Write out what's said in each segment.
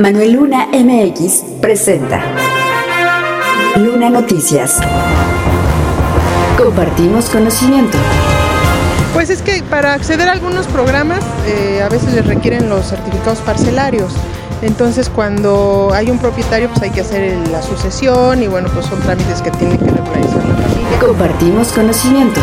Manuel Luna MX presenta Luna Noticias. Compartimos conocimiento. Pues es que para acceder a algunos programas eh, a veces les requieren los certificados parcelarios. Entonces cuando hay un propietario pues hay que hacer la sucesión y bueno pues son trámites que tiene que regularizar la familia. Compartimos conocimiento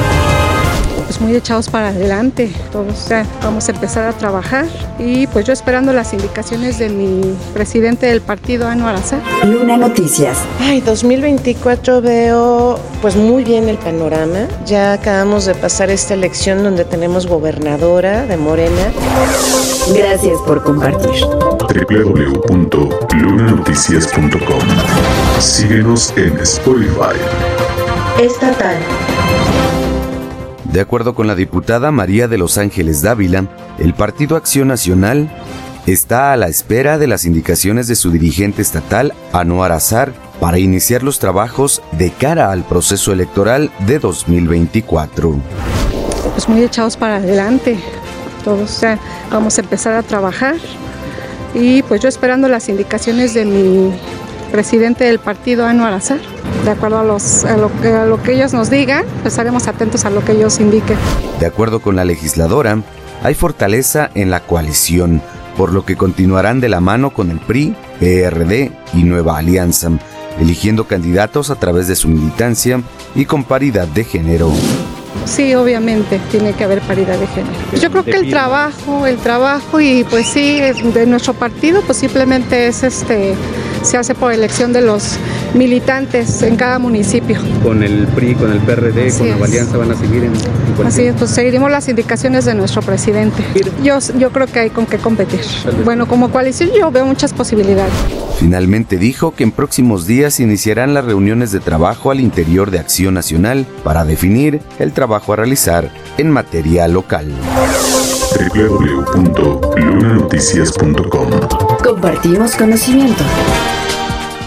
pues muy echados para adelante, todos ya vamos a empezar a trabajar y pues yo esperando las indicaciones de mi presidente del partido, Anuar Azar. Luna Noticias. Ay, 2024 veo pues muy bien el panorama. Ya acabamos de pasar esta elección donde tenemos gobernadora de Morena. Gracias por compartir. www.lunanoticias.com Síguenos en Spotify. Estatal. De acuerdo con la diputada María de Los Ángeles Dávila, el Partido Acción Nacional está a la espera de las indicaciones de su dirigente estatal, Anuar Azar, para iniciar los trabajos de cara al proceso electoral de 2024. Pues muy echados para adelante, todos vamos a empezar a trabajar y pues yo esperando las indicaciones de mi presidente del partido, Anuar Azar de acuerdo a, los, a, lo, que ellos nos digan, pues estaremos atentos a lo que ellos indiquen. De acuerdo con la legisladora, hay fortaleza en la coalición, por lo que continuarán de la mano con el PRI, PRD y Nueva Alianza, eligiendo candidatos a través de su militancia y con paridad de género. Sí, obviamente, tiene que haber paridad de género. Yo creo que el trabajo, el trabajo y pues sí, de nuestro partido, pues simplemente es este, se hace por elección de los militantes en cada municipio. Con el PRI, con el PRD, con la Alianza van a seguir en, en Así es, pues seguiremos las indicaciones de nuestro presidente. Yo, yo creo que hay con qué competir. Bueno, como coalición yo veo muchas posibilidades. Finalmente dijo que en próximos días iniciarán las reuniones de trabajo al interior de Acción Nacional para definir el trabajo a realizar en materia local www.lunanoticias.com Compartimos conocimiento.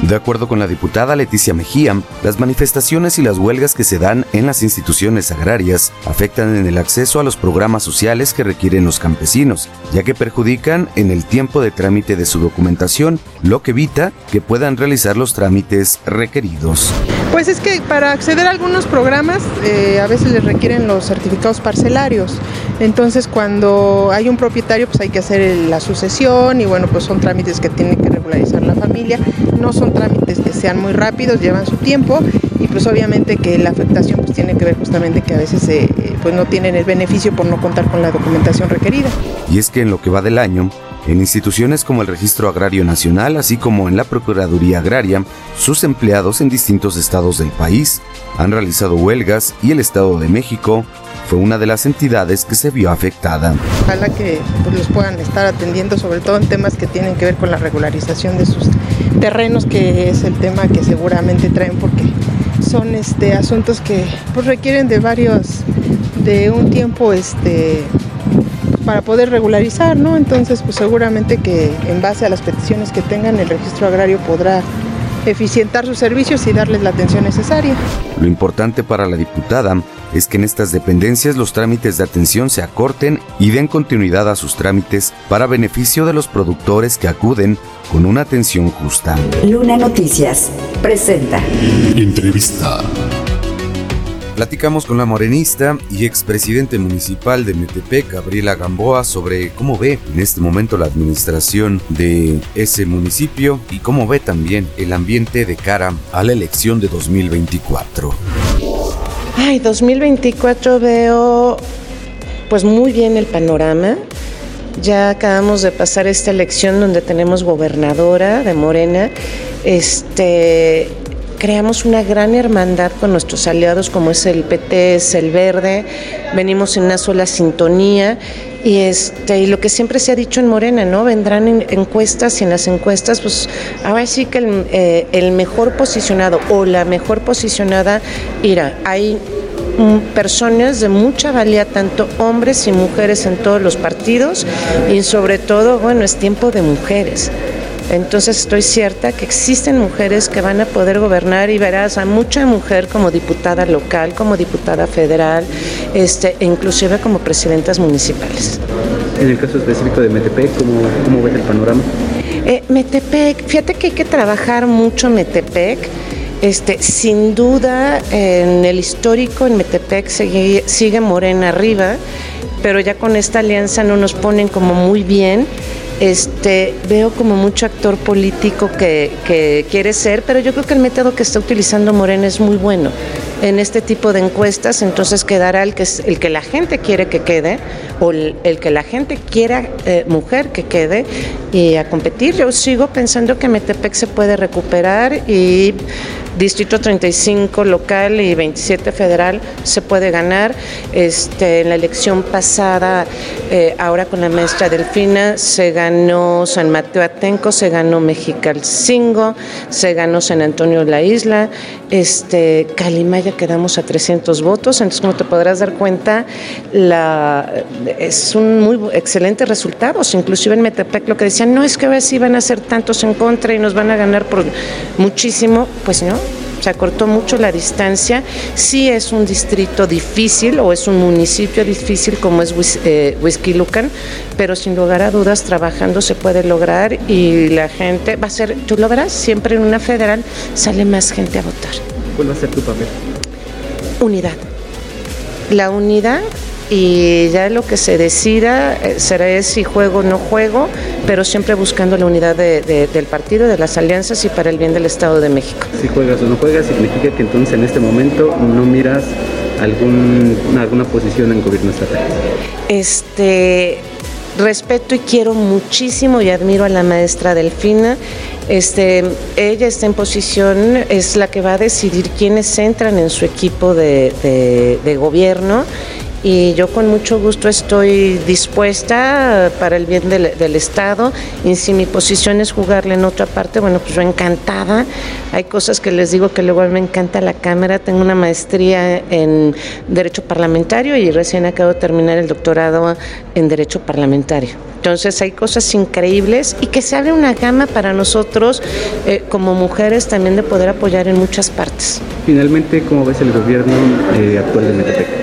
De acuerdo con la diputada Leticia Mejía, las manifestaciones y las huelgas que se dan en las instituciones agrarias afectan en el acceso a los programas sociales que requieren los campesinos, ya que perjudican en el tiempo de trámite de su documentación, lo que evita que puedan realizar los trámites requeridos. Pues es que para acceder a algunos programas eh, a veces les requieren los certificados parcelarios. Entonces cuando hay un propietario pues hay que hacer la sucesión y bueno pues son trámites que tiene que regularizar la familia. No son trámites que sean muy rápidos, llevan su tiempo y pues obviamente que la afectación pues tiene que ver justamente que a veces eh, pues no tienen el beneficio por no contar con la documentación requerida. Y es que en lo que va del año, en instituciones como el Registro Agrario Nacional, así como en la Procuraduría Agraria, sus empleados en distintos estados del país han realizado huelgas y el Estado de México fue una de las entidades que se vio afectada. Ojalá que pues, los puedan estar atendiendo, sobre todo en temas que tienen que ver con la regularización de sus terrenos, que es el tema que seguramente traen porque son este, asuntos que pues, requieren de varios, de un tiempo este, para poder regularizar, ¿no? Entonces, pues seguramente que en base a las peticiones que tengan, el registro agrario podrá eficientar sus servicios y darles la atención necesaria. Lo importante para la diputada es que en estas dependencias los trámites de atención se acorten y den continuidad a sus trámites para beneficio de los productores que acuden con una atención justa. Luna Noticias presenta. Entrevista. Platicamos con la morenista y expresidente municipal de Metepec, Gabriela Gamboa, sobre cómo ve en este momento la administración de ese municipio y cómo ve también el ambiente de cara a la elección de 2024. Ay, 2024 veo pues muy bien el panorama. Ya acabamos de pasar esta elección donde tenemos gobernadora de Morena. Este, creamos una gran hermandad con nuestros aliados como es el PT, es el Verde, venimos en una sola sintonía y este y lo que siempre se ha dicho en Morena, ¿no? Vendrán en encuestas y en las encuestas, pues ahora sí que el, eh, el mejor posicionado o la mejor posicionada irá. Hay personas de mucha valía, tanto hombres y mujeres en todos los partidos y sobre todo, bueno, es tiempo de mujeres. Entonces estoy cierta que existen mujeres que van a poder gobernar y verás a mucha mujer como diputada local, como diputada federal, este, e inclusive como presidentas municipales. En el caso específico de MTP, ¿cómo, cómo ves el panorama? Eh, Metepec, fíjate que hay que trabajar mucho Metepec. Este, sin duda, en el histórico, en Metepec sigue, sigue Morena arriba, pero ya con esta alianza no nos ponen como muy bien este, veo como mucho actor político que, quiere ser, pero yo creo que el método que está utilizando Morena es muy bueno en este tipo de encuestas, entonces quedará el que, el que la gente quiere que quede o el, que la gente quiera eh, mujer que quede y a competir. Yo sigo pensando que Metepec se puede recuperar y Distrito 35 local y 27 federal se puede ganar. Este, en la elección pasada, eh, ahora con la maestra Delfina, se ganó San Mateo Atenco, se ganó Mexicalcingo, se ganó San Antonio La Isla, este, Calimaya quedamos a 300 votos, entonces como te podrás dar cuenta, la, es un muy excelente resultado. Inclusive en Metepec lo que decían, no es que a ver si van a ser tantos en contra y nos van a ganar por muchísimo, pues no, se acortó mucho la distancia. Sí es un distrito difícil o es un municipio difícil como es eh, Lucan, pero sin lugar a dudas trabajando se puede lograr y la gente va a ser, tú lo verás, siempre en una federal sale más gente a votar. ¿Cuál va a ser tu papel? Unidad. La unidad y ya lo que se decida eh, será si juego o no juego, pero siempre buscando la unidad del partido, de las alianzas y para el bien del Estado de México. Si juegas o no juegas, significa que entonces en este momento no miras algún, alguna posición en gobierno estatal. Este, respeto y quiero muchísimo y admiro a la maestra Delfina. Este, ella está en posición, es la que va a decidir quiénes entran en su equipo de, de gobierno y yo con mucho gusto estoy dispuesta para el bien del, Estado y si mi posición es jugarle en otra parte, bueno, pues yo encantada. Hay cosas que les digo que luego me encanta la Cámara, tengo una maestría en Derecho Parlamentario y recién acabo de terminar el doctorado en Derecho Parlamentario. Entonces hay cosas increíbles y que se abre una gama para nosotros eh, como mujeres también de poder apoyar en muchas partes. Finalmente, ¿cómo ves el gobierno eh, actual de Metepec?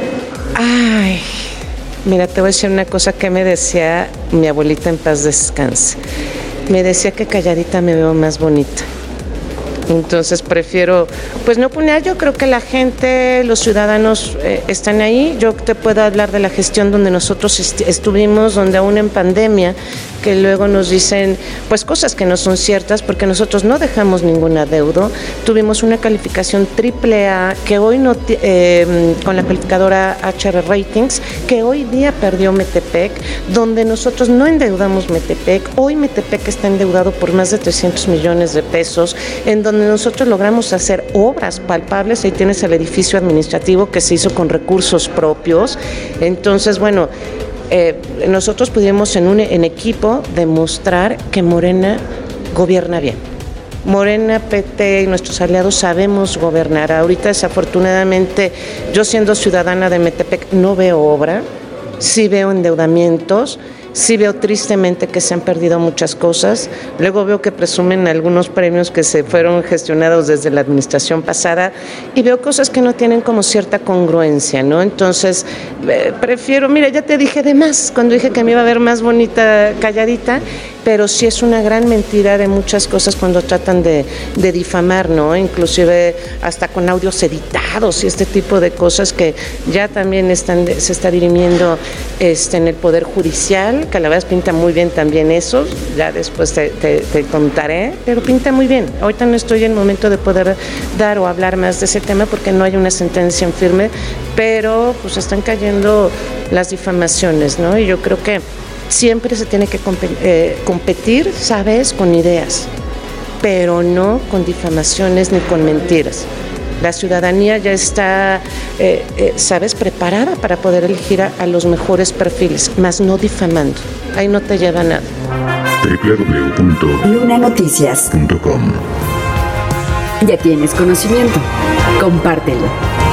Mira, te voy a decir una cosa que me decía mi abuelita en paz descanse. Me decía que calladita me veo más bonita. Entonces prefiero, pues no poner, yo creo que la gente, los ciudadanos eh, están ahí. Yo te puedo hablar de la gestión donde nosotros estuvimos, donde aún en pandemia que luego nos dicen pues cosas que no son ciertas porque nosotros no dejamos ningún adeudo. Tuvimos una calificación triple A que hoy no eh, con la calificadora HR Ratings que hoy día perdió Metepec, donde nosotros no endeudamos Metepec. Hoy Metepec está endeudado por más de 300 millones de pesos, en donde nosotros logramos hacer obras palpables. Ahí tienes el edificio administrativo que se hizo con recursos propios. Entonces, bueno, eh, nosotros pudimos en un en equipo demostrar que Morena gobierna bien. Morena, PT y nuestros aliados sabemos gobernar. Ahorita desafortunadamente yo siendo ciudadana de Metepec no veo obra, sí veo endeudamientos, Sí veo tristemente que se han perdido muchas cosas. Luego veo que presumen algunos premios que se fueron gestionados desde la administración pasada y veo cosas que no tienen como cierta congruencia, ¿no? Entonces, eh, prefiero, mira, ya te dije de más cuando dije que me iba a ver más bonita calladita pero sí es una gran mentira de muchas cosas cuando tratan de, difamar, ¿no? Inclusive hasta con audios editados y este tipo de cosas que ya también están, se está dirimiendo este, en el Poder Judicial, vez pinta muy bien también eso, ya después te, contaré, pero pinta muy bien. Ahorita no estoy en el momento de poder dar o hablar más de ese tema porque no hay una sentencia en firme, pero pues están cayendo las difamaciones, ¿no? Y yo creo que siempre se tiene que eh, competir, ¿sabes?, con ideas, pero no con difamaciones ni con mentiras. La ciudadanía ya está, eh, eh, ¿sabes?, preparada para poder elegir a, los mejores perfiles, más no difamando. Ahí no te lleva nada. www.lunanoticias.com Ya tienes conocimiento. Compártelo.